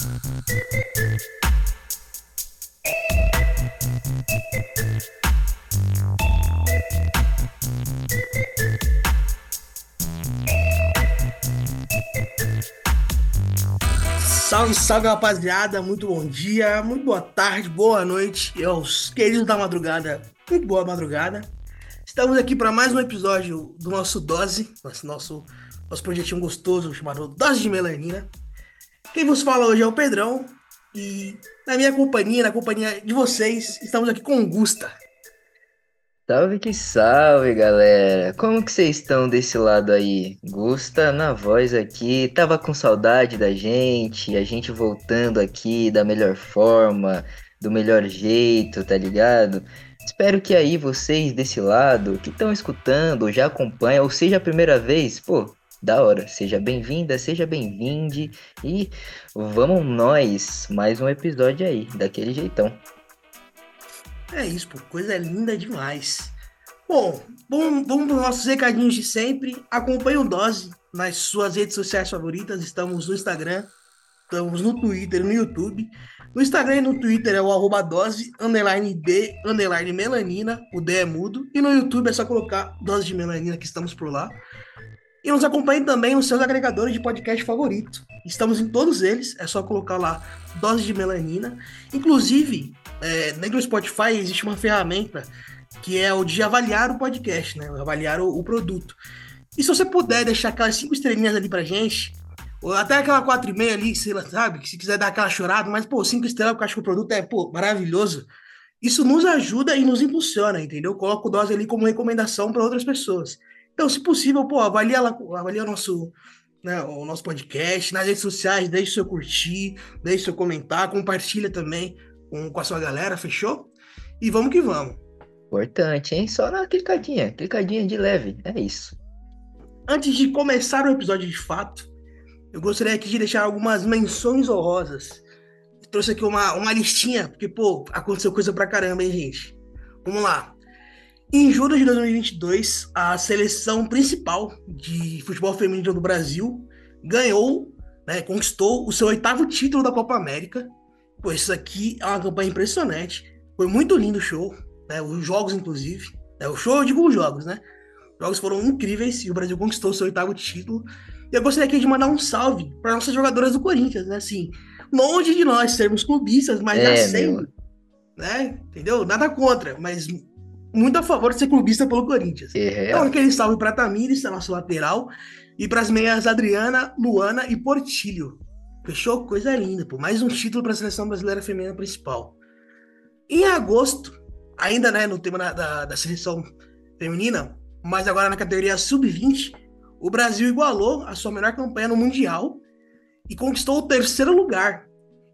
Salve, salve rapaziada, muito bom dia, muito boa tarde, boa noite, e aos queridos da madrugada, muito boa madrugada. Estamos aqui para mais um episódio do nosso Dose, nosso, nosso, projetinho gostoso chamado Dose de Melanina. Quem vos fala hoje é o Pedrão, e na minha companhia, na companhia de vocês, estamos aqui com Gusta. Salve que salve, galera! Como que vocês estão desse lado aí? Gusta na voz aqui, tava com saudade da gente, a gente voltando aqui da melhor forma, do melhor jeito, tá ligado? Espero que aí vocês desse lado, que estão escutando, já acompanham, ou seja a primeira vez, pô, da hora. Seja bem-vinda, seja bem-vinde e vamos nós, mais um episódio aí, daquele jeitão. É isso, pô, coisa linda demais. Bom, vamos, para os nossos recadinhos de sempre. Acompanhe o Dose nas suas redes sociais favoritas. Estamos no Instagram, estamos no Twitter, no YouTube. No Instagram e no Twitter é o arroba dose, underline D, underline melanina, o D é mudo. E no YouTube é só colocar dose de melanina que estamos por lá. E nos acompanhe também nos seus agregadores de podcast favorito. Estamos em todos eles, é só colocar lá dose de melanina. Inclusive, é, dentro do Spotify existe uma ferramenta que é o de avaliar o podcast, né? Avaliar o, o produto. E se você puder deixar aquelas cinco estrelinhas ali pra gente, ou até aquela quatro e meia ali, sei lá, sabe? Se quiser dar aquela chorada, mas, pô, cinco estrelas, porque eu acho que o produto é, pô, maravilhoso. Isso nos ajuda e nos impulsiona, entendeu? Coloco o dose ali como recomendação para outras pessoas. Então, se possível, pô, avalia, lá, avalia o nosso, né, o nosso podcast nas redes sociais, deixe seu curtir, deixe seu comentar, compartilha também com, com a sua galera, fechou? E vamos que vamos. Importante, hein? Só na clicadinha, clicadinha de leve, é isso. Antes de começar o episódio de fato, eu gostaria aqui de deixar algumas menções honrosas. trouxe aqui uma, uma listinha, porque, pô, aconteceu coisa pra caramba, hein, gente? Vamos lá. Em julho de 2022, a seleção principal de futebol feminino do Brasil ganhou, né, conquistou o seu oitavo título da Copa América. Pô, isso aqui é uma campanha impressionante. Foi muito lindo o show, né, os jogos, inclusive. É, o show, eu digo os jogos, né? Os jogos foram incríveis e o Brasil conquistou o seu oitavo título. E eu gostaria aqui de mandar um salve para nossas jogadoras do Corinthians, né? Assim, longe de nós sermos clubistas, mas é, já sendo, né? Entendeu? Nada contra, mas muito a favor de ser clubista pelo Corinthians. É. Então, aquele salve para Tamires, a nossa lateral, e para as meias Adriana, Luana e Portilho. Fechou? Coisa linda, pô. Mais um título para a seleção brasileira feminina principal. Em agosto, ainda né, no tema da, da, da seleção feminina, mas agora na categoria sub-20, o Brasil igualou a sua melhor campanha no Mundial e conquistou o terceiro lugar.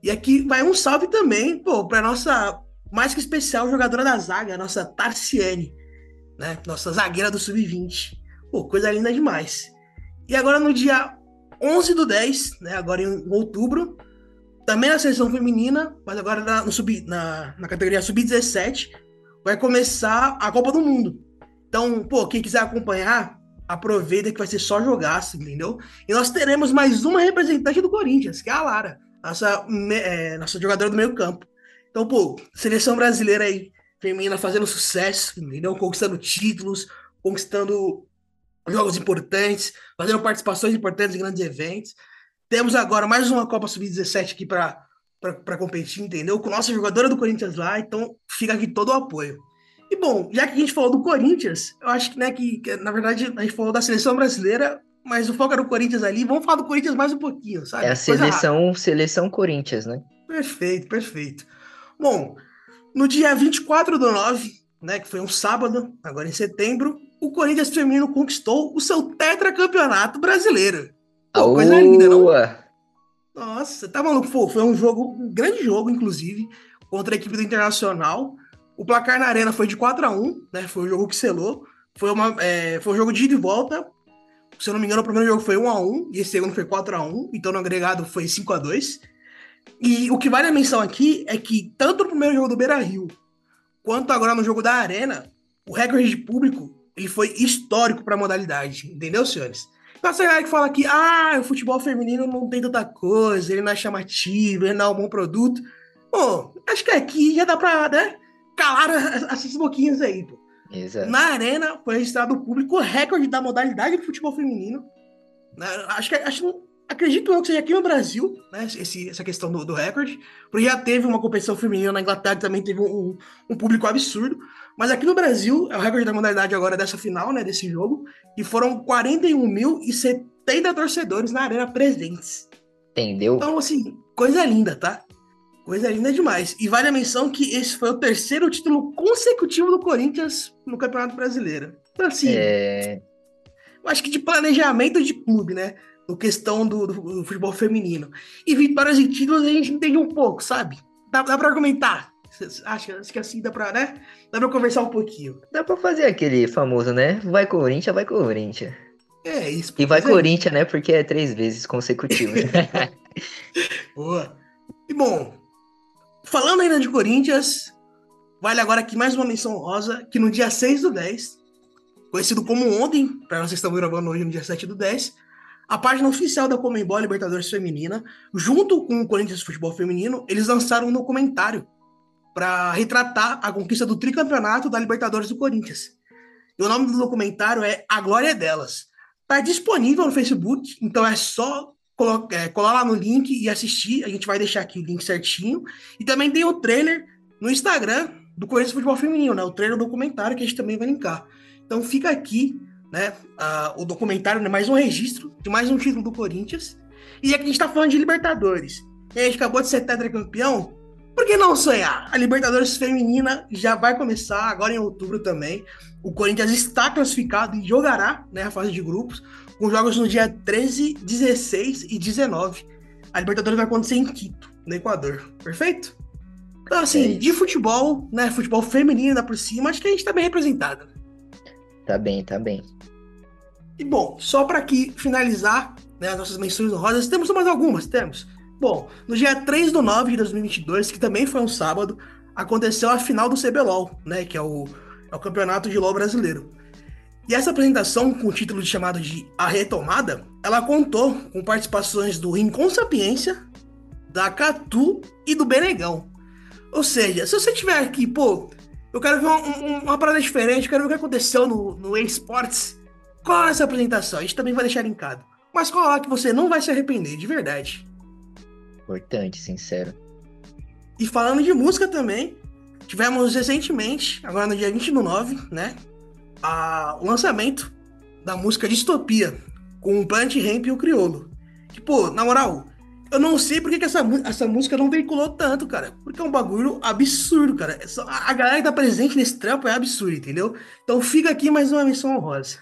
E aqui vai um salve também, pô, para nossa mais que especial jogadora da zaga, a nossa Tarciane, né? Nossa zagueira do sub-20. Pô, coisa linda demais. E agora no dia 11 do 10, né? Agora em outubro, também na seleção feminina, mas agora na, no sub, na, na categoria sub-17, vai começar a Copa do Mundo. Então, pô, quem quiser acompanhar, aproveita que vai ser só jogaço, entendeu? E nós teremos mais uma representante do Corinthians, que é a Lara, nossa, é, nossa jogadora do meio campo. Então, pô, seleção brasileira aí, feminina fazendo sucesso, entendeu? Conquistando títulos, conquistando jogos importantes, fazendo participações importantes em grandes eventos. Temos agora mais uma Copa Sub-17 aqui para competir, entendeu? Com nossa jogadora do Corinthians lá, então fica aqui todo o apoio. E bom, já que a gente falou do Corinthians, eu acho que, né, que, que na verdade a gente falou da seleção brasileira, mas o foco era o Corinthians ali. Vamos falar do Corinthians mais um pouquinho, sabe? É a seleção, seleção Corinthians, né? Perfeito, perfeito. Bom, no dia 24 do 9, né, que foi um sábado, agora em setembro, o Corinthians feminino conquistou o seu tetracampeonato brasileiro. Pô, coisa linda, não? Nossa, tá maluco? Pô, foi um jogo, um grande jogo, inclusive, contra a equipe do Internacional. O placar na arena foi de 4 a 1 né? Foi o jogo que selou. Foi, uma, é, foi um jogo de ida e volta. Se eu não me engano, o primeiro jogo foi 1 a 1 e esse segundo foi 4 a 1 Então, no agregado, foi 5 a 2 e o que vale a menção aqui é que, tanto no primeiro jogo do Beira Rio, quanto agora no jogo da Arena, o recorde de público ele foi histórico para a modalidade, entendeu, senhores? Pra essa galera que fala que ah, o futebol feminino não tem tanta coisa, ele não é chamativo, ele não é um bom produto. Pô, acho que aqui já dá pra, né, calar essas boquinhas aí, pô. Exato. Na arena foi registrado o público recorde da modalidade de futebol feminino. Né, Acho que acho, acredito eu que seja aqui no Brasil, né? Esse, essa questão do, do recorde, porque já teve uma competição feminina na Inglaterra também teve um, um público absurdo. Mas aqui no Brasil, é o recorde da modalidade agora dessa final, né? Desse jogo, e foram 41.070 torcedores na arena presentes. Entendeu? Então, assim, coisa linda, tá? Coisa linda demais. E vale a menção que esse foi o terceiro título consecutivo do Corinthians no Campeonato Brasileiro. Então, assim, É, eu acho que de planejamento de clube, né? No questão do, do- futebol feminino. E vitórias e títulos a gente entende um pouco, sabe? Dá, dá pra argumentar. Cês acham? Acho que assim dá pra, né? Dá pra conversar um pouquinho. dá pra fazer aquele famoso, né? Vai Corinthians, vai Corinthians. É isso. E vai é. Corinthians, né? Porque é três vezes consecutivas. Boa. E bom, falando ainda de Corinthians, vale agora aqui mais uma menção rosa, que no dia 6 do 10, conhecido como ontem, para nós estamos gravando hoje no dia 7 do 10, a página oficial da Comembol Libertadores Feminina, junto com o Corinthians Futebol Feminino, eles lançaram um documentário para retratar a conquista do tricampeonato da Libertadores do Corinthians. E o nome do documentário é A Glória é Delas. Está disponível no Facebook, então é só é, colar lá no link e assistir. A gente vai deixar aqui o link certinho. E também tem o trailer no Instagram do Corinthians Futebol Feminino, né? O trailer do documentário que a gente também vai linkar. Então fica aqui, né? ah, o documentário, né? mais um registro de mais um título do Corinthians. E aqui a gente tá falando de Libertadores. E a gente acabou de ser tetracampeão. Por que não sonhar? A Libertadores Feminina já vai começar agora em outubro também. O Corinthians está classificado e jogará né, a fase de grupos, com jogos no dia 13, 16 e 19. A Libertadores vai acontecer em Quito, no Equador. Perfeito? Então, É assim, isso. de futebol, né? Futebol feminino ainda por cima, acho que a gente tá bem representado. Tá bem, tá bem. E bom, só para aqui finalizar né, as nossas menções honrosas, temos mais algumas, temos. Bom, no dia 3 do 9 de 2022, que também foi um sábado, aconteceu a final do CBLOL, né, que é o, é o campeonato de LoL brasileiro. E essa apresentação, com o título de chamado de A Retomada, ela contou com participações do Rincon Sapiência, da Catu e do Benegão. Ou seja, se você tiver aqui, pô, eu quero ver uma, um- uma parada diferente, eu quero ver o que aconteceu no, no eSports, cola essa apresentação, a gente também vai deixar linkado. Mas cola que você não vai se arrepender, de verdade. Importante, sincero. E falando de música também, tivemos recentemente, agora no dia 20 do 9, né? A, o lançamento da música Distopia, com o Plant Ramp e o Criolo. Que, pô, na moral, eu não sei por que, essa, essa música não veiculou tanto, cara. Porque é um bagulho absurdo, cara. É só- A, a galera que tá presente nesse trampo é absurdo, entendeu? Então fica aqui mais uma menção honrosa.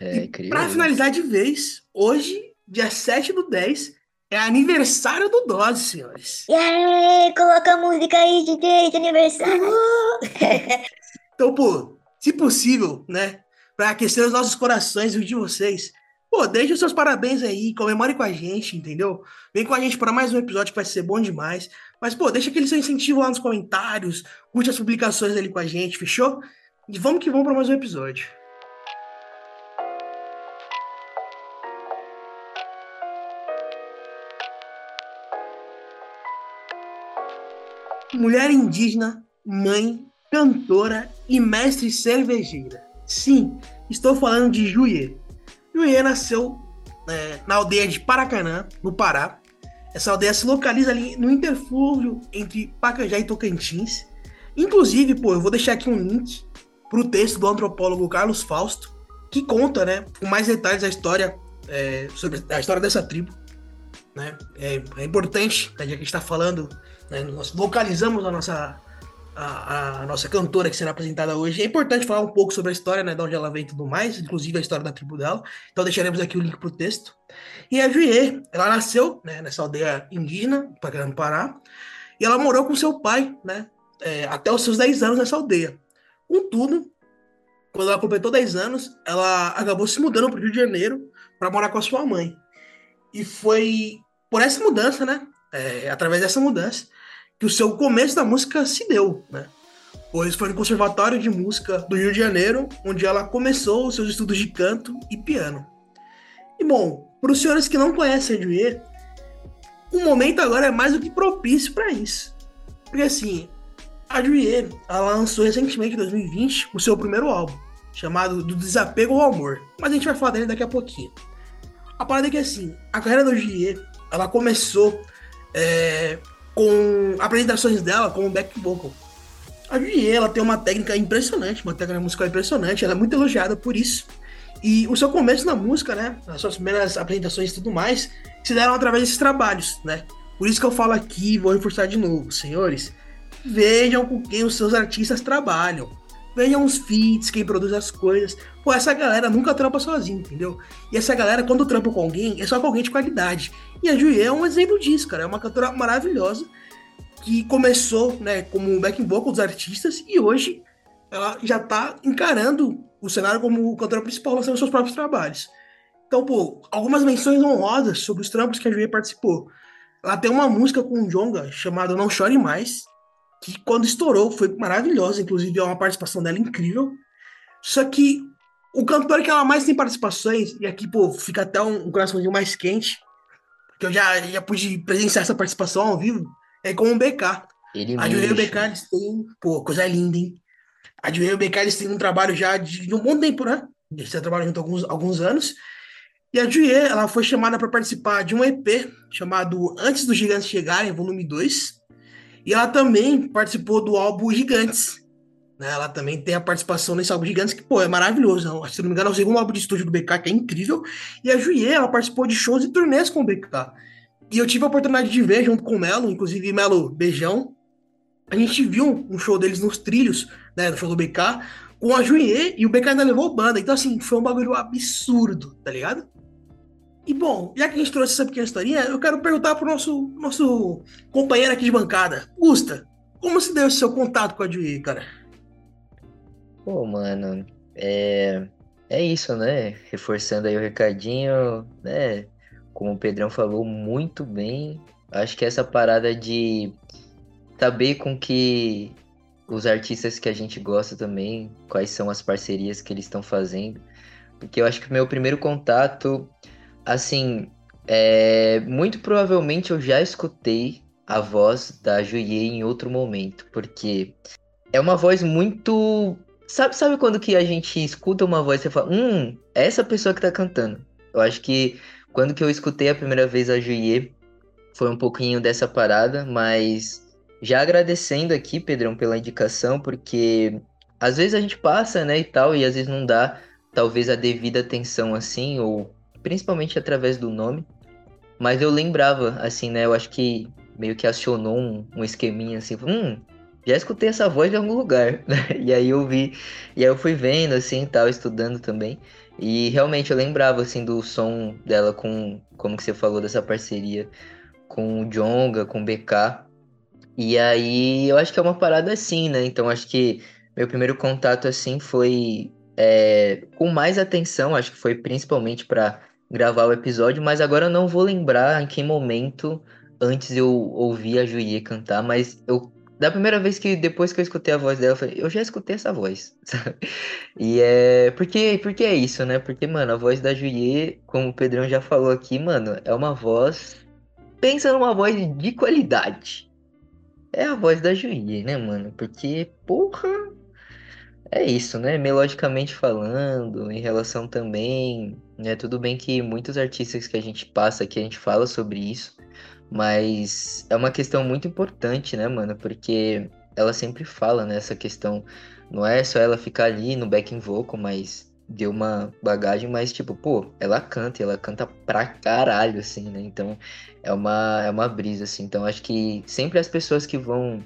É, E criou. pra finalizar de vez, hoje, dia 7 do 10, é aniversário do Dose, senhores. E aí, coloca a música aí, DJ, de aniversário. Então, pô, se possível, né, pra aquecer os nossos corações e os de vocês, pô, deixe os seus parabéns aí, comemore com a gente, entendeu? Vem com a gente para mais um episódio que vai ser bom demais. Mas, pô, deixa aquele seu incentivo lá nos comentários, curte as publicações ali com a gente, fechou? E vamos que vamos para mais um episódio. Mulher indígena, mãe, cantora e mestre cervejeira. Sim, estou falando de Juiê. Juiê nasceu é, na aldeia de Paracanã, no Pará. Essa aldeia se localiza ali no interfúgio entre Pacajá e Tocantins. Inclusive, pô, eu vou deixar aqui um link pro texto do antropólogo Carlos Fausto, que conta, né, com mais detalhes a história é, sobre a história dessa tribo. Né? É, é importante, né, já que a gente está falando, né, nós localizamos a nossa a, a nossa cantora que será apresentada hoje. É importante falar um pouco sobre a história, né, de onde ela vem e tudo mais, inclusive a história da tribo dela. Então deixaremos aqui o link pro texto. E a Juiê, ela nasceu né, nessa aldeia indígena, Pacajá no Pará, e ela morou com seu pai, né, é, até os seus 10 anos nessa aldeia. Contudo, quando ela completou 10 anos, ela acabou se mudando para o Rio de Janeiro para morar com a sua mãe. E foi por essa mudança, né, é, através dessa mudança, que o seu começo da música se deu, né? Pois foi no Conservatório de Música do Rio de Janeiro, onde ela começou os seus estudos de canto e piano. E bom, para os senhores que não conhecem a Julie, o momento agora é mais do que propício para isso. Porque assim, a Julie, ela lançou recentemente, em 2020, o seu primeiro álbum, chamado Do Desapego ao Amor. Mas a gente vai falar dele daqui a pouquinho. A parada é que assim, a carreira da Julie, ela começou é, com apresentações dela como back vocal. A Julie, ela tem uma técnica impressionante, uma técnica musical impressionante, ela é muito elogiada por isso. E o seu começo na música, né, as suas primeiras apresentações e tudo mais, se deram através desses trabalhos, né? Por isso que eu falo aqui, vou reforçar de novo, senhores, vejam com quem os seus artistas trabalham. Vejam os feats, quem produz as coisas. Pô, essa galera nunca trampa sozinho, entendeu? E essa galera, quando trampa com alguém, é só com alguém de qualidade. E a Julie é um exemplo disso, cara. É uma cantora maravilhosa que começou, né, como backing vocal dos artistas e hoje ela já tá encarando o cenário como cantora principal, lançando seus próprios trabalhos. Então, pô, algumas menções honrosas sobre os trampos que a Julie participou. Ela tem uma música com o Jonga chamada Não Chore Mais, que quando estourou foi maravilhosa, inclusive é uma participação dela incrível. Só que o cantor que ela mais tem participações, e aqui, pô, fica até um, um coraçãozinho mais quente, que eu já, já pude presenciar essa participação ao vivo, é com o BK. Ele a Julia e o mexe. BK, eles têm, pô, coisa linda, hein? A Julia e o BK, eles têm um trabalho já de, de um bom tempo, né? Eles já trabalham junto há alguns, alguns anos. E a Julia, ela foi chamada para participar de um EP chamado Antes dos Gigantes Chegarem, volume 2. E ela também participou do álbum Gigantes. Né? Ela também tem a participação nesse álbum Gigantes, que, pô, é maravilhoso. Se não me engano, é o segundo álbum de estúdio do BK, que é incrível. E a Julie, ela participou de shows e turnês com o BK. E eu tive a oportunidade de ver junto com o Melo, inclusive, Melo, beijão. A gente viu um show deles nos trilhos, né, no show do BK, com a Julie e o BK ainda levou banda. Então, assim, foi um bagulho absurdo, tá ligado? E bom, já que a gente trouxe essa pequena historinha, eu quero perguntar pro nosso, nosso companheiro aqui de bancada. Gusta, como se deu esse seu contato com a Julie, cara? Pô, mano, é, é isso, né? Reforçando aí o recadinho, né? Como o Pedrão falou muito bem, acho que essa parada de saber com que os artistas que a gente gosta também, quais são as parcerias que eles estão fazendo, porque eu acho que o meu primeiro contato, assim, é, muito provavelmente eu já escutei a voz da Julie em outro momento, porque é uma voz muito Sabe, sabe quando que a gente escuta uma voz e fala, hum, é essa pessoa que tá cantando? Eu acho que quando que eu escutei a primeira vez a Julie, foi um pouquinho dessa parada, mas já agradecendo aqui, Pedrão, pela indicação, porque às vezes a gente passa, né, e tal, e às vezes não dá, talvez, a devida atenção assim, ou principalmente através do nome. Mas eu lembrava, assim, né, eu acho que meio que acionou um, um esqueminha assim, hum, já escutei essa voz em algum lugar, né? E aí eu vi, e aí eu fui vendo assim, tal, estudando também. E realmente eu lembrava assim do som dela com, como que você falou dessa parceria com o Jonga, com o BK. E aí eu acho que é uma parada assim, né? Então acho que meu primeiro contato assim foi é, com mais atenção, acho que foi principalmente para gravar o episódio, mas agora eu não vou lembrar em que momento antes eu ouvi a Julie cantar, mas eu da primeira vez que, depois que eu escutei a voz dela, eu falei, eu já escutei essa voz, sabe? E é. Porque, porque é isso, né? Porque, mano, a voz da Julie, como o Pedrão já falou aqui, mano, é uma voz. Pensa numa voz de qualidade. É a voz da Julie, né, mano? Porque, porra. É isso, né? Melodicamente falando, em relação também. Né? Tudo bem que muitos artistas que a gente passa aqui, a gente fala sobre isso. Mas é uma questão muito importante, né, mano? Porque ela sempre fala nessa questão. Não é só ela ficar ali no backing vocal, mas deu uma bagagem, mas tipo, pô, ela canta ela canta pra caralho, assim, né? Então é uma, é uma brisa, assim. Então acho que sempre as pessoas que vão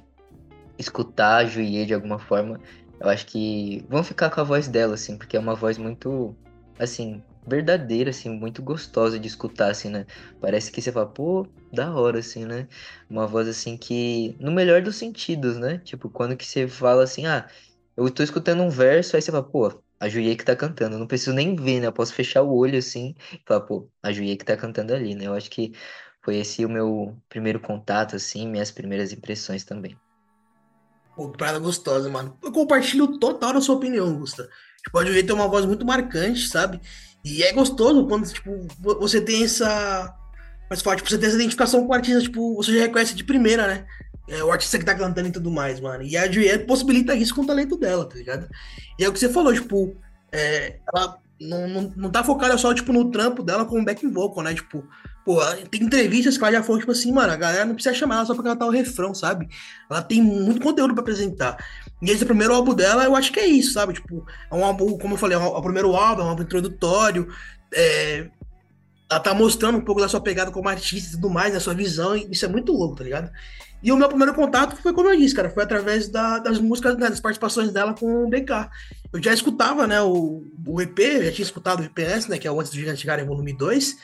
escutar a Julie de alguma forma, eu acho que vão ficar com a voz dela, assim, porque é uma voz muito, assim, verdadeira, assim, muito gostosa de escutar, assim, né? Parece que você fala, pô, da hora, assim, né? Uma voz, assim, que, no melhor dos sentidos, né? Tipo, quando que você fala assim, ah, eu tô escutando um verso, aí você fala, pô, a Julie que tá cantando, eu não preciso nem ver, né? Eu posso fechar o olho, assim, e falar, pô, a Julie que tá cantando ali, né? Eu acho que foi esse o meu primeiro contato, assim, minhas primeiras impressões também. Pô, parada gostosa, mano. Eu compartilho total da sua opinião, Gusta. Tipo, a Joey tem uma voz muito marcante, sabe? E é gostoso quando, tipo, você tem essa. Mas fala, tipo, você tem essa identificação com o artista, tipo, você já reconhece de primeira, né? É, o artista que tá cantando e tudo mais, mano. E a Juliette possibilita isso com o talento dela, tá ligado? E é o que você falou, tipo, é, ela não, não, não tá focada só, tipo, no trampo dela como back vocal, né? Tipo, pô, tem entrevistas que ela já falou, tipo assim, mano, a galera não precisa chamar ela só pra cantar o refrão, sabe? Ela tem muito conteúdo pra apresentar. E esse primeiro álbum dela, eu acho que é isso, sabe? Tipo, é um álbum, como eu falei, é, é o primeiro álbum, é um álbum introdutório, é, ela tá mostrando um pouco da sua pegada como artista e tudo mais, da sua visão, e isso é muito louco, tá ligado? E o meu primeiro contato foi, como eu disse, cara, foi através da, das músicas, né, das participações dela com o BK. Eu já escutava, né, o, o EP, eu já tinha escutado o EPS, né, que é o Antes do Gigante Chegar volume 2,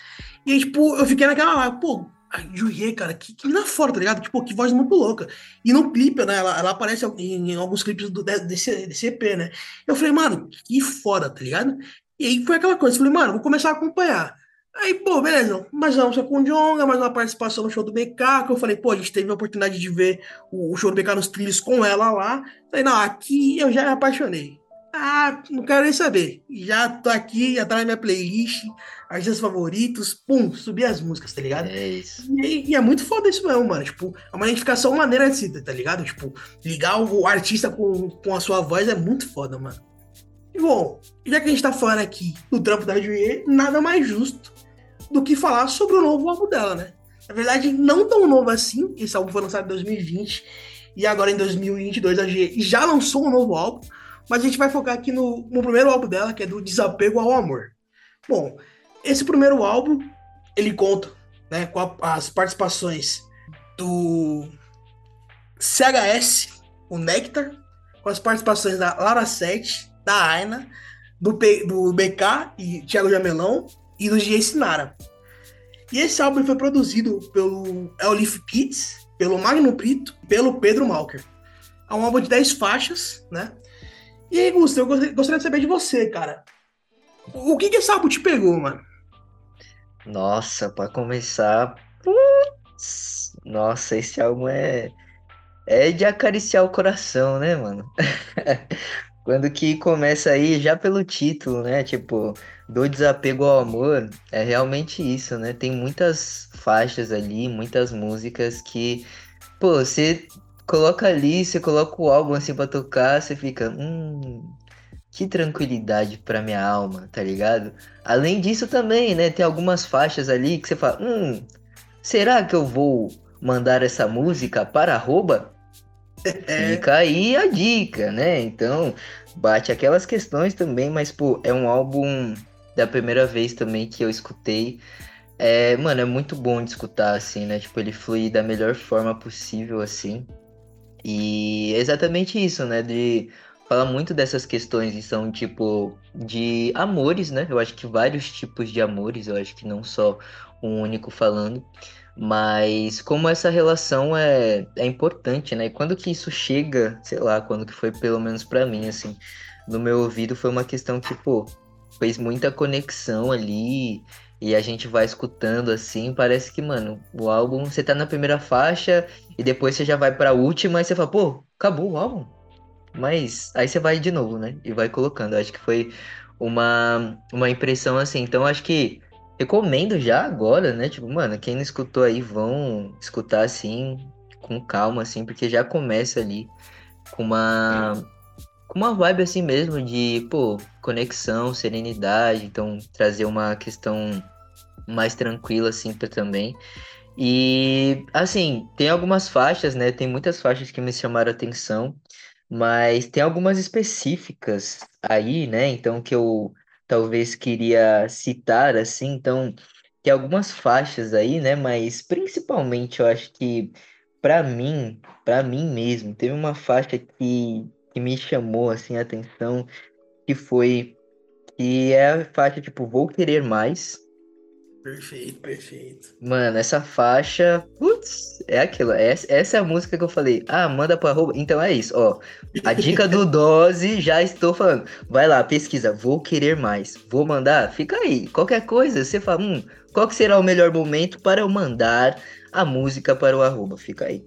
e, tipo, eu fiquei naquela pô, a Juliet, cara, que, que na fora, tá ligado? Tipo, que voz muito louca. E no clipe, né, ela, ela aparece em, em, alguns clipes do, desse, desse EP, né. Eu falei, mano, que foda, tá ligado? E aí foi aquela coisa, eu falei, mano, vou começar a acompanhar. Aí, pô, beleza, mais uma música com o Jonga, mais uma participação no show do BK, que eu falei, pô, a gente teve a oportunidade de ver o, o show do BK nos trilhos com ela lá. Falei, não, aqui eu já me apaixonei. Ah, não quero nem saber. Já tô aqui, já tá na minha playlist, artistas favoritos, pum, subi as músicas, tá ligado? É isso. E, e, é muito foda isso mesmo, mano. Tipo, é uma identificação maneira de ser, tá ligado? Tipo, ligar o artista com, com a sua voz é muito foda, mano. E bom, já que a gente tá falando aqui do trampo da Juliet, nada mais justo do que falar sobre o novo álbum dela, né? Na verdade, não tão novo assim, esse álbum foi lançado em 2020 e agora em 2022 a G já lançou um novo álbum, mas a gente vai focar aqui no, no primeiro álbum dela, que é do Desapego ao Amor. Bom, esse primeiro álbum, ele conta né, com a, as participações do CHS, o Nectar, com as participações da Lara Sete, da Aina, do, P, do BK e Thiago Jamelão, e do G. Sinara. E esse álbum foi produzido pelo Elif Pitts, pelo Magno Brito e pelo Pedro Malker. É um álbum de 10 faixas, né? E aí, Gustavo, eu gostaria de saber de você, cara. O que que esse álbum te pegou, mano? Nossa, para começar, putz, nossa, esse álbum é é de acariciar o coração, né, mano? Quando que começa aí, já pelo título, né? Tipo, do desapego ao amor, é realmente isso, né? Tem muitas faixas ali, muitas músicas que, pô, você coloca ali, você coloca o álbum assim pra tocar, você fica, hum, que tranquilidade pra minha alma, tá ligado? Além disso também, né? Tem algumas faixas ali que você fala, hum, será que eu vou mandar essa música para arroba? Fica aí a dica, né? Então, bate aquelas questões também, mas, pô, é um álbum da primeira vez também que eu escutei. É, mano, é muito bom de escutar, assim, né? Tipo, ele flui da melhor forma possível, assim. E é exatamente isso, né? De falar muito dessas questões e são, tipo, de amores, né? Eu acho que vários tipos de amores, eu acho que não só um único falando. Mas como essa relação é, é importante, né? E quando que isso chega, sei lá, quando que foi pelo menos para mim, assim, no meu ouvido foi uma questão que, pô, fez muita conexão ali e a gente vai escutando assim, parece que, mano, o álbum, você tá na primeira faixa e depois você já vai pra última e você fala, pô, acabou o álbum. Mas aí você vai de novo, né? E vai colocando. acho que foi uma, uma impressão assim. Então acho que Recomendo já agora, né? Tipo, mano, quem não escutou aí, vão escutar assim, com calma, assim, porque já começa ali com uma. Com uma vibe assim mesmo de, pô, conexão, serenidade, então trazer uma questão mais tranquila, assim, também. E, assim, tem algumas faixas, né? Tem muitas faixas que me chamaram atenção, mas tem algumas específicas aí, né? Então, que eu talvez queria citar, assim, então, tem algumas faixas aí, né, mas principalmente eu acho que, para mim, para mim mesmo, teve uma faixa que, que me chamou, assim, a atenção, que foi, que é a faixa, tipo, Vou Querer Mais, Perfeito, perfeito. Mano, essa faixa, putz, é aquilo. Essa, essa é a música que eu falei. Ah, manda pra arroba. Então é isso, ó. A dica do Dose, já estou falando. Vai lá, pesquisa. Vou querer mais. Vou mandar? Fica aí. Qualquer coisa, você fala, hum, qual que será o melhor momento para eu mandar a música para o arroba? Fica aí.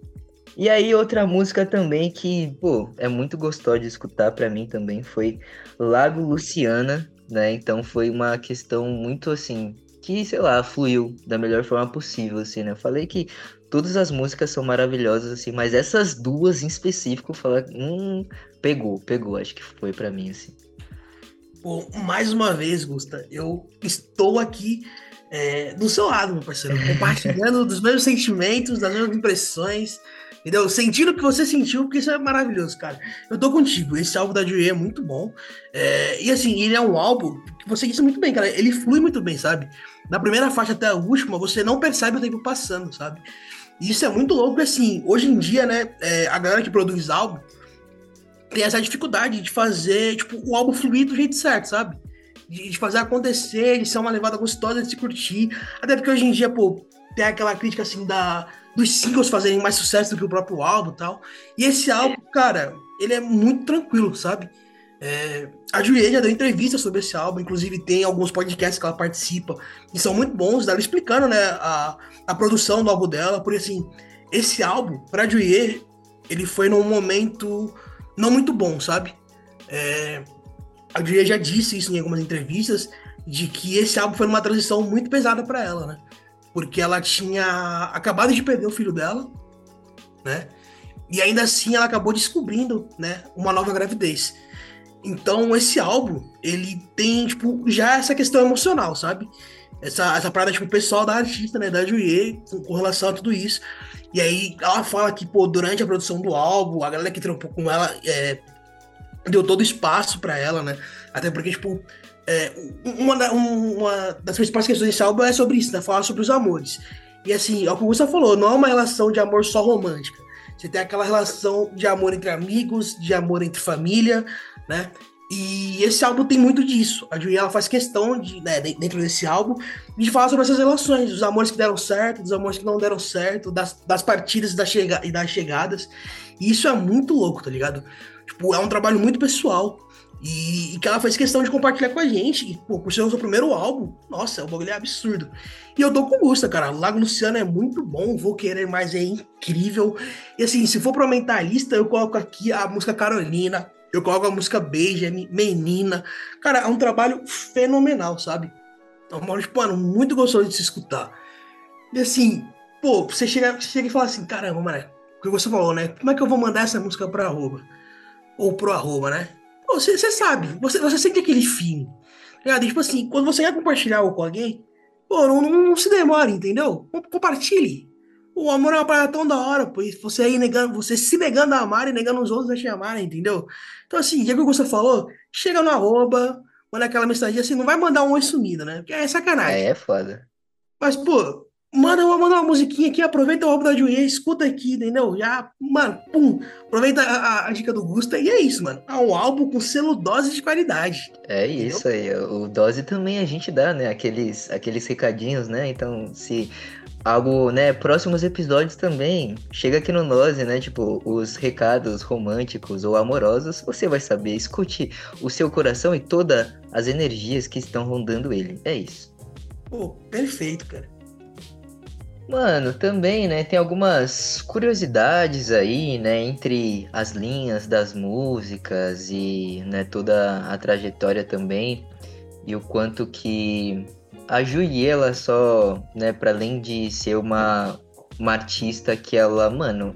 E aí, outra música também que, pô, é muito gostosa de escutar para mim também foi Lago Luciana, né? Então foi uma questão muito assim, que, sei lá, fluiu da melhor forma possível, assim, né? Eu falei que todas as músicas são maravilhosas, assim, mas essas duas em específico, falar, hum, pegou, pegou, acho que foi para mim, assim. Pô, mais uma vez, Gusta, eu estou aqui é, do seu lado, meu parceiro, compartilhando dos mesmos sentimentos, das mesmas impressões, entendeu? Sentindo o que você sentiu, porque isso é maravilhoso, cara. Eu tô contigo, esse álbum da Joey é muito bom, é, e assim, ele é um álbum você disse muito bem, cara, ele flui muito bem, sabe? Da primeira faixa até a última, você não percebe o tempo passando, sabe? E isso é muito louco, assim, hoje em dia, né, é, a galera que produz álbum tem essa dificuldade de fazer, tipo, o álbum fluir do jeito certo, sabe? De, de, fazer acontecer, de ser uma levada gostosa de se curtir. Até porque hoje em dia, pô, tem aquela crítica, assim, da, dos singles fazerem mais sucesso do que o próprio álbum e tal. E esse álbum, cara, ele é muito tranquilo, sabe? É, a já deu entrevista sobre esse álbum, inclusive tem alguns podcasts que ela participa, e são muito bons, dela explicando né, a, a produção do álbum dela, porque assim, esse álbum, pra Juliette, ele foi num momento não muito bom, sabe? É, a Juliette já disse isso em algumas entrevistas, de que esse álbum foi uma transição muito pesada para ela, né? Porque ela tinha acabado de perder o filho dela, né? E ainda assim ela acabou descobrindo, né, uma nova gravidez. Então, esse álbum, ele tem, tipo, já essa questão emocional, sabe? Essa, essa parada, tipo, pessoal da artista, né, da Julie, com, com, relação a tudo isso. E aí, ela fala que, pô, durante a produção do álbum, a galera que trampou com ela é, deu todo espaço para ela, né? Até porque, tipo, é, uma, uma, das principais questões desse álbum é sobre isso, né? Falar sobre os amores. E assim, é o que você falou, não é uma relação de amor só romântica. Você tem aquela relação de amor entre amigos, de amor entre família, né? E esse álbum tem muito disso. A Julia ela faz questão de, né, dentro desse álbum, de falar sobre essas relações, os amores que deram certo, dos amores que não deram certo, das, das partidas e das, chega e das chegadas. E isso é muito louco, tá ligado? Tipo, é um trabalho muito pessoal. E, e, que ela faz questão de compartilhar com a gente. E, pô, por ser o seu primeiro álbum, nossa, o bagulho é absurdo. E eu dou com gosto, cara. Lago Luciano é muito bom, Vou Querer Mais é incrível. E assim, se for pra aumentar a lista, eu coloco aqui a música Carolina, eu coloco a música Benjamin, Menina. Cara, é um trabalho fenomenal, sabe? É um tipo, mano, muito gostoso de se escutar. E assim, pô, você chega, chega e fala assim, caramba, mano, o que você falou, né? Como é que eu vou mandar essa música pra arroba? Ou pro arroba, né? Pô, você, você sabe, você, você sente aquele fim. Tá tipo assim, quando você quer compartilhar algo com alguém, pô, não, não, não se demore, entendeu? Compartilhe. O amor é uma parada tão da hora, pois você aí negando, você se negando a amar e negando os outros a te amarem, entendeu? Então, assim, já que você falou, chega no arroba, manda aquela mensagem assim, não vai mandar um oi sumido, né? Porque é sacanagem. É, é foda. Mas, pô, manda, manda uma musiquinha aqui, aproveita o álbum da Juliette, escuta aqui, entendeu? Já, mano, pum, aproveita a, a, a, dica do Gusta e é isso, mano. É um álbum com selo dose de qualidade. É isso entendeu? aí, o dose também a gente dá, né? Aqueles, aqueles recadinhos, né? Então, se algo, né, próximos episódios também. Chega aqui no Nose, né, tipo, os recados românticos ou amorosos, você vai saber, escute o seu coração e todas as energias que estão rondando ele. É isso. Pô, perfeito, cara. Mano, também, né, tem algumas curiosidades aí, né, entre as linhas das músicas e, né, toda a trajetória também e o quanto que a Julie, ela só, né, para além de ser uma, uma artista que ela, mano,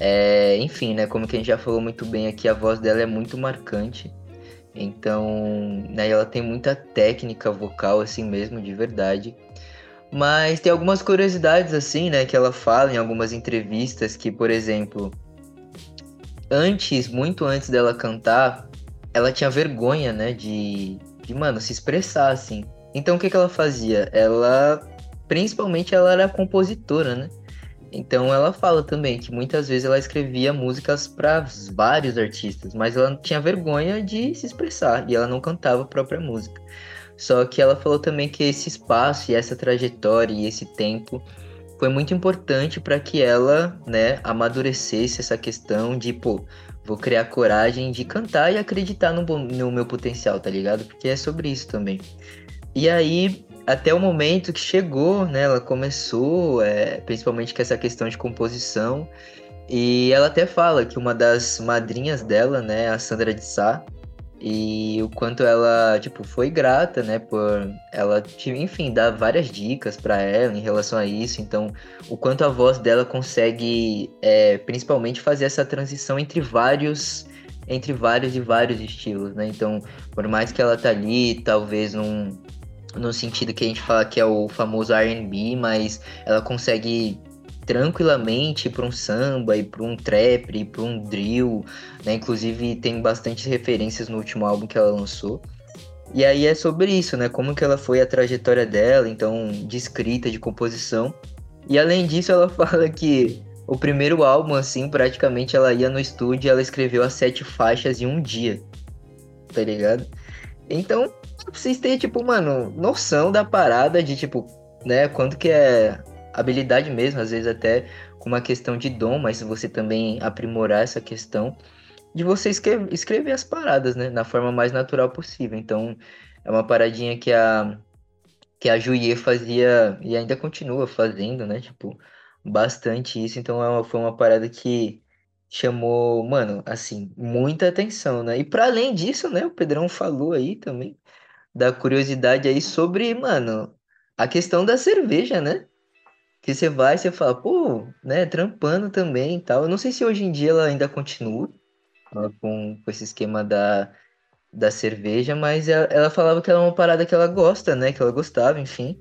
é, enfim, né, como que a gente já falou muito bem aqui, a voz dela é muito marcante. Então, né, ela tem muita técnica vocal assim mesmo, de verdade. Mas tem algumas curiosidades assim, né, que ela fala em algumas entrevistas que, por exemplo, antes, muito antes dela cantar, ela tinha vergonha, né, de, de mano, se expressar assim. Então o que, que ela fazia? Ela, principalmente, ela era compositora, né? Então ela fala também que muitas vezes ela escrevia músicas para vários artistas, mas ela tinha vergonha de se expressar e ela não cantava a própria música. Só que ela falou também que esse espaço e essa trajetória e esse tempo foi muito importante para que ela, né, amadurecesse essa questão de, pô, vou criar coragem de cantar e acreditar no, no meu potencial, tá ligado? Porque é sobre isso também. E aí, até o momento que chegou, né, ela começou, é, principalmente com essa questão de composição, E ela até fala que uma das madrinhas dela, né, a Sandra de Sá, e o quanto ela, tipo, foi grata, né, por ela, enfim, dar várias dicas para ela em relação a isso. Então, o quanto a voz dela consegue, é, principalmente, fazer essa transição entre vários, entre vários e vários estilos, né? Então, por mais que ela tá ali, talvez num, no sentido que a gente fala que é o famoso R&B, mas ela consegue tranquilamente para um samba e para um trap e para um drill, né? Inclusive tem bastante referências no último álbum que ela lançou. E aí é sobre isso, né? Como que ela foi a trajetória dela, então de escrita, de composição. E além disso, ela fala que o primeiro álbum, assim, praticamente ela ia no estúdio e ela escreveu as sete faixas em um dia. Tá ligado? Então, vocês terem, tipo, mano, noção da parada de, tipo, né, quanto que é habilidade mesmo, às vezes até com uma questão de dom, mas você também aprimorar essa questão de você escrever, escrever as paradas, né, na forma mais natural possível. Então, é uma paradinha que a que a Julie fazia e ainda continua fazendo, né, tipo, bastante isso. Então, é uma, foi uma parada que chamou, mano, assim, muita atenção, né? E para além disso, né, o Pedrão falou aí também da curiosidade aí sobre, mano, a questão da cerveja, né? Que você vai, você fala, pô, né, trampando também e tal. Eu não sei se hoje em dia ela ainda continua com, com esse esquema da, da cerveja, mas ela, ela falava que era uma parada que ela gosta, né, que ela gostava, enfim.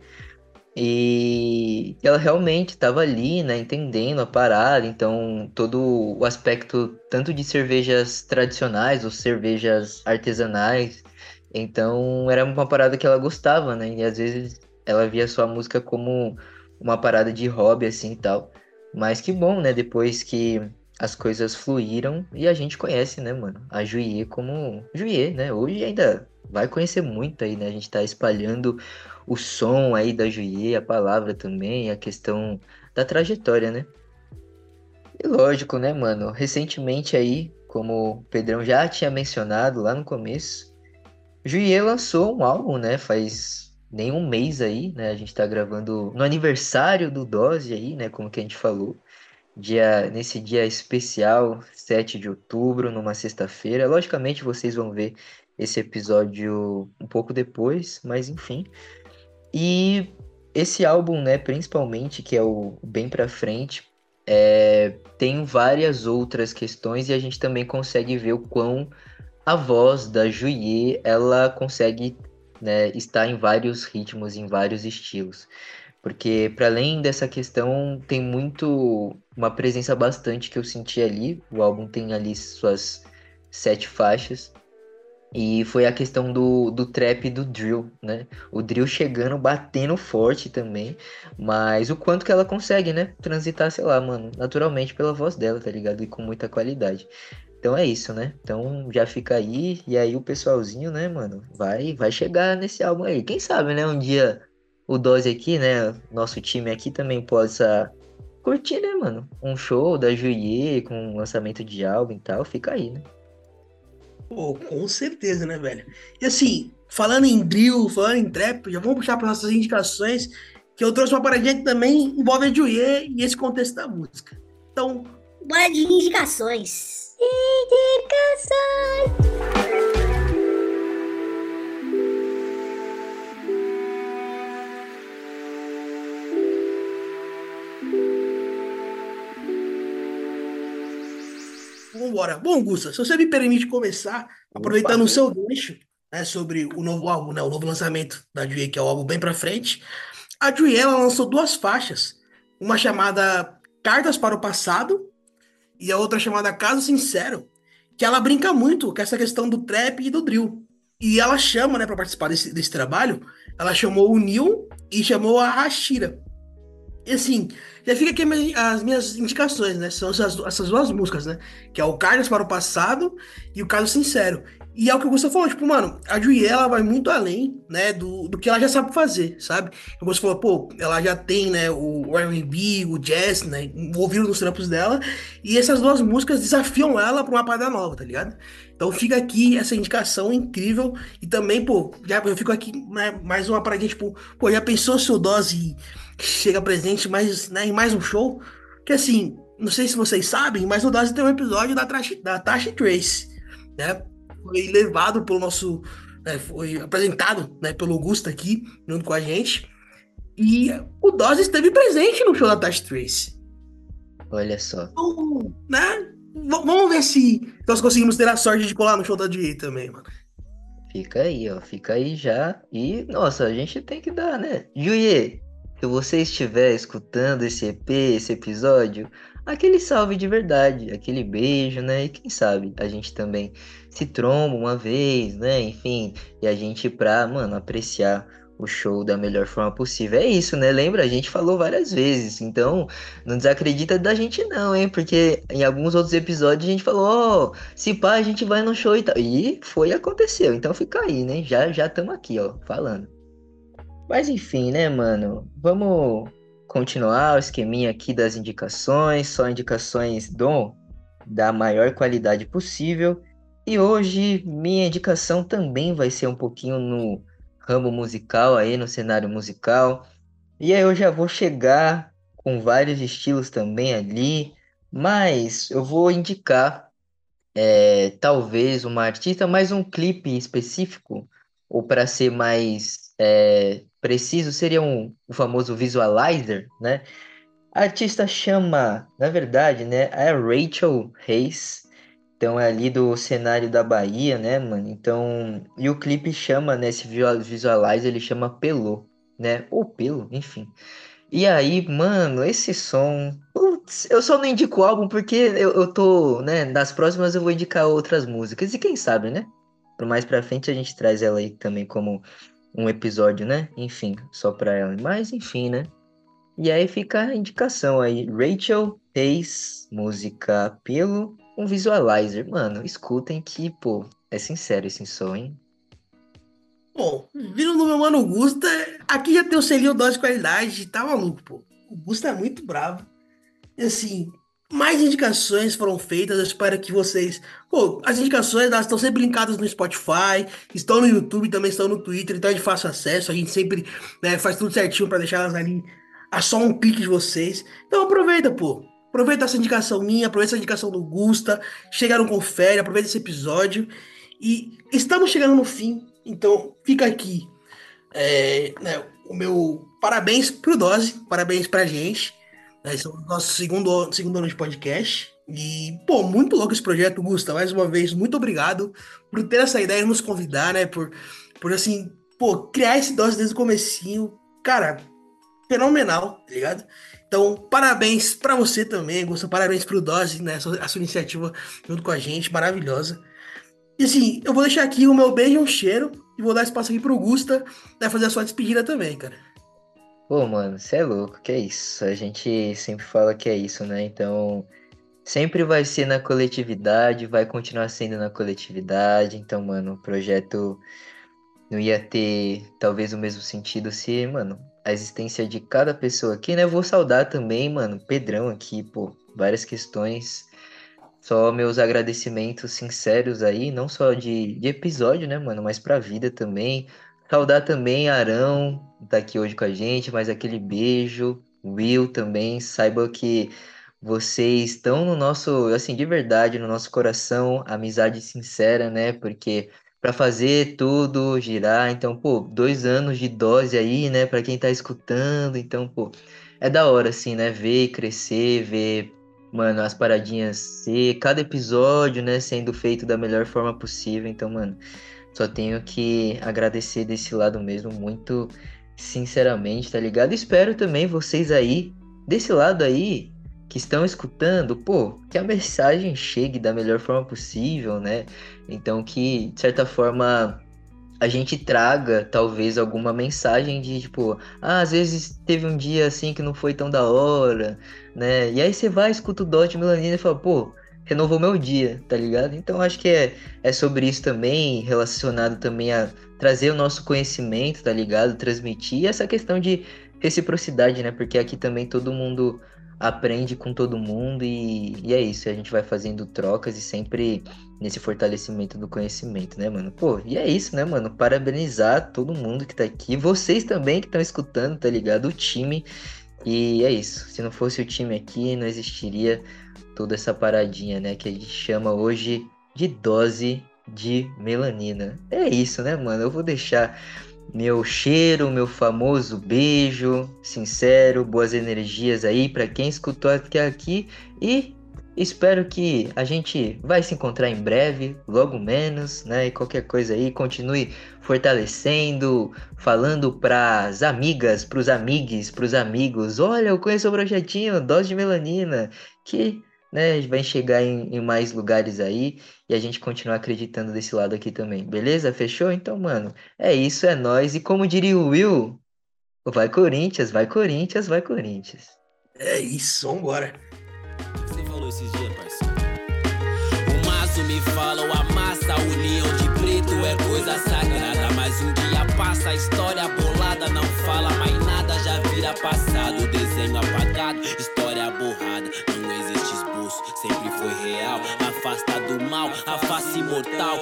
E ela realmente estava ali, né, entendendo a parada, então todo o aspecto tanto de cervejas tradicionais ou cervejas artesanais, então era uma parada que ela gostava, né, e às vezes ela via sua música como uma parada de hobby assim e tal. Mas que bom, né? Depois que as coisas fluíram e a gente conhece, né, mano? A Juiê como Juiê, né? Hoje ainda vai conhecer muito aí, né? A gente tá espalhando o som aí da Juiê, a palavra também, a questão da trajetória, né? E lógico, né, mano? Recentemente aí, como o Pedrão já tinha mencionado lá no começo, Juiê lançou um álbum, né? Faz nem um mês aí, né? A gente tá gravando no aniversário do Dose aí, né? Como que a gente falou. Dia, nesse dia especial, 7 de outubro, numa sexta-feira. Logicamente vocês vão ver esse episódio um pouco depois, mas enfim. E esse álbum, né, principalmente, que é o Bem Pra Frente, é, tem várias outras questões e a gente também consegue ver o quão a voz da Julie, ela consegue né, está em vários ritmos, em vários estilos. Porque, para além dessa questão, tem muito. Uma presença bastante que eu senti ali. O álbum tem ali suas sete faixas. E foi a questão do, do trap e do drill, né? O drill chegando, batendo forte também. Mas o quanto que ela consegue, né? Transitar, sei lá, mano, naturalmente pela voz dela, tá ligado? E com muita qualidade. Então é isso, né? Então já fica aí, e aí o pessoalzinho, né, mano, vai vai chegar nesse álbum aí. Quem sabe, né, um dia o Dose aqui, né, nosso time aqui também possa curtir, né, mano? Um show da Julie com lançamento de álbum e tal, fica aí, né? Pô, com certeza, né, velho? E assim, falando em drill, falando em trap, já vamos puxar para nossas indicações, que eu trouxe uma paradinha que também envolve a Julie e esse contexto da música. Então, bora de indicações. Indicações. Vambora. Bom, Gusta, se você me permite começar, aproveitando o seu gancho, né, sobre o novo álbum, né, o novo lançamento da Dwie, que é o álbum Bem Pra Frente, a Dwie, ela lançou duas faixas, uma chamada Cartas para o Passado e a outra chamada Caso Sincero, que ela brinca muito com essa questão do trap e do drill. E ela chama, né, para participar desse, desse trabalho, ela chamou o Neil e chamou a Hashira. E assim, já fica aqui as minhas indicações, né? São essas, essas duas músicas, né? Que é o Carlos para o Passado e o Caso Sincero. E é o que o Gustavo falou, tipo, mano, a Julie, ela vai muito além, né, do, do que ela já sabe fazer, sabe? O Gustavo falou, pô, ela já tem, né, o R&B, o jazz, né, envolvido nos trampos dela, e essas duas músicas desafiam ela pra uma parada nova, tá ligado? Então fica aqui essa indicação incrível, e também, pô, já eu fico aqui, né, mais uma paradinha, tipo, pô, já pensou se o Dose chega presente mais, né, em mais um show? Que assim, não sei se vocês sabem, mas o Dose tem um episódio da, da Tasha Trace, né? Foi levado pelo nosso. Né, foi apresentado né, pelo Augusto aqui, junto com a gente. E o Dose esteve presente no show da Tasha Trace. Olha só. Então, né? V vamos ver se nós conseguimos ter a sorte de colar no show da DJ também, mano. Fica aí, ó. Fica aí já. E, nossa, a gente tem que dar, né? Juiê, se você estiver escutando esse EP, esse episódio, aquele salve de verdade, aquele beijo, né? E quem sabe a gente também se tromba uma vez, né? Enfim, e a gente pra, mano, apreciar o show da melhor forma possível. É isso, né? Lembra? A gente falou várias vezes. Então, não desacredita da gente, não, hein? Porque em alguns outros episódios a gente falou, ó, oh, se pá, a gente vai no show e tal. E foi aconteceu. Então fica aí, né? Já já estamos aqui, ó, falando. Mas enfim, né, mano? Vamos continuar o esqueminha aqui das indicações, só indicações do da maior qualidade possível. E hoje minha indicação também vai ser um pouquinho no ramo musical aí, no cenário musical. E aí eu já vou chegar com vários estilos também ali, mas eu vou indicar é, talvez uma artista, mais um clipe específico, ou para ser mais é, preciso, seria um, o famoso visualizer, né? A artista chama, na verdade, né, é Rachel Hayes, então é ali do cenário da Bahia, né, mano? Então, e o clipe chama, né, esse visualizer, ele chama Pelô, né? Ou Pelo, enfim. E aí, mano, esse som, putz, eu só não indico o álbum porque eu, eu tô, né, nas próximas eu vou indicar outras músicas. E quem sabe, né? Por mais pra frente a gente traz ela aí também como um episódio, né? Enfim, só pra ela. Mas, enfim, né? E aí fica a indicação aí. Rachel Hayes, música Pelo um visualizer. Mano, escutem que, pô, é sincero esse som, hein? Bom, vindo do meu mano Gusta, aqui já tem o selinho dose de qualidade, tá maluco, pô. O Gusta é muito bravo. E assim, mais indicações foram feitas, eu espero que vocês. Pô, as indicações elas estão sempre linkadas no Spotify, estão no YouTube, também estão no Twitter, então é de fácil acesso. A gente sempre né, faz tudo certinho para deixar elas ali a só um clique de vocês. Então aproveita, pô. Aproveita essa indicação minha, aproveita essa indicação do Gusta, chega no Confere, aproveita esse episódio. E estamos chegando no fim, então fica aqui é, né, o meu parabéns pro Dose, parabéns pra gente. Né, esse é o nosso segundo, segundo ano de podcast. E, pô, muito louco esse projeto, Gusta. Mais uma vez, muito obrigado por ter essa ideia e nos convidar, né? Por, por assim, pô, criar esse dose desde o comecinho. Cara, fenomenal, tá ligado? Então, parabéns para você também, Gusta. Parabéns pro Dose, né? A sua iniciativa junto com a gente, maravilhosa. E assim, eu vou deixar aqui o meu beijo e um cheiro. E vou dar espaço aqui pro Gusta, né? Fazer a sua despedida também, cara. Pô, mano, você é louco, que é isso? A gente sempre fala que é isso, né? Então, sempre vai ser na coletividade, vai continuar sendo na coletividade. Então, mano, o projeto não ia ter talvez o mesmo sentido se, mano, a existência de cada pessoa aqui, né? Vou saudar também, mano, Pedrão aqui, pô, várias questões. Só meus agradecimentos sinceros aí, não só de, de episódio, né, mano, mas pra vida também. Saudar também Arão, tá aqui hoje com a gente, mas aquele beijo. Will também, saiba que vocês estão no nosso, assim, de verdade, no nosso coração, amizade sincera, né? Porque para fazer tudo girar. Então, pô, dois anos de dose aí, né, para quem tá escutando. Então, pô, é da hora, assim, né, ver crescer, ver, mano, as paradinhas ser, cada episódio, né, sendo feito da melhor forma possível. Então, mano, só tenho que agradecer desse lado mesmo, muito sinceramente, tá ligado? Espero também vocês aí, desse lado aí, que estão escutando, pô, que a mensagem chegue da melhor forma possível, né? Então que, de certa forma, a gente traga talvez alguma mensagem de tipo, ah, às vezes teve um dia assim que não foi tão da hora, né? E aí você vai, escuta o Dot Melanina e fala, pô, renovou meu dia, tá ligado? Então acho que é, é sobre isso também, relacionado também a trazer o nosso conhecimento, tá ligado? Transmitir essa questão de reciprocidade, né? Porque aqui também todo mundo aprende com todo mundo e, e, é isso, a gente vai fazendo trocas e sempre nesse fortalecimento do conhecimento, né, mano? Pô, e é isso, né, mano? Parabenizar todo mundo que tá aqui, vocês também que estão escutando, tá ligado? O time E é isso. Se não fosse o time aqui, não existiria toda essa paradinha, né? Que a gente chama hoje de dose de melanina. É isso, né, mano? Eu vou deixar meu cheiro, meu famoso beijo, sincero, boas energias aí para quem escutou até aqui e espero que a gente vai se encontrar em breve, logo menos, né? E qualquer coisa aí, continue fortalecendo, falando pras amigas, pros amigos, pros amigos. Olha, eu conheço o projetinho Dose de Melanina, que né, vai chegar em, em, mais lugares aí e a gente continuar acreditando desse lado aqui também. Beleza? Fechou? Então, mano, é isso, é nós. E como diria o Will, vai Corinthians, vai Corinthians, vai Corinthians. É isso, vambora. Coisa sagrada. Mas um dia passa, a história bolada não fala mais nada, já vira passado. Desenho apagado, história borrada. Não existe esboço, sempre foi real. Afasta do mal, a face imortal.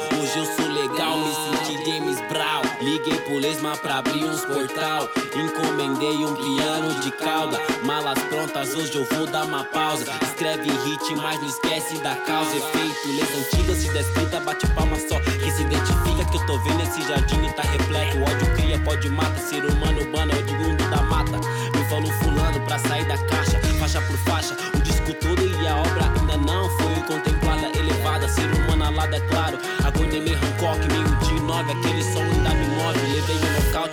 Liguei pro Lesma pra abrir uns portal. Encomendei um piano de cauda. Malas prontas, hoje eu vou dar uma pausa. Escreve hit, mas não esquece da causa. Efeito, leis antigas, se descrita, bate palma só. Que se identifica que eu tô vendo esse jardim e tá repleto. Ódio cria, pode mata. Ser humano urbano é o mundo da mata. Me falou fulano pra sair da caixa, faixa por faixa. O disco todo e a obra ainda não foi contemplada, elevada. Ser humano alado, é claro. Aguardei meio Hancock, meio de nove. Aquele som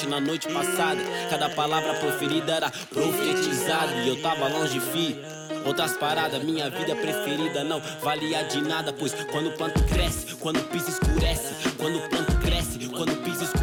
na noite passada. Cada palavra proferida era profetizada. E eu tava longe, fi. Outras paradas, minha vida preferida não valia de nada, pois quando o planto cresce, quando o piso escurece, quando o planto cresce, quando o piso escurece,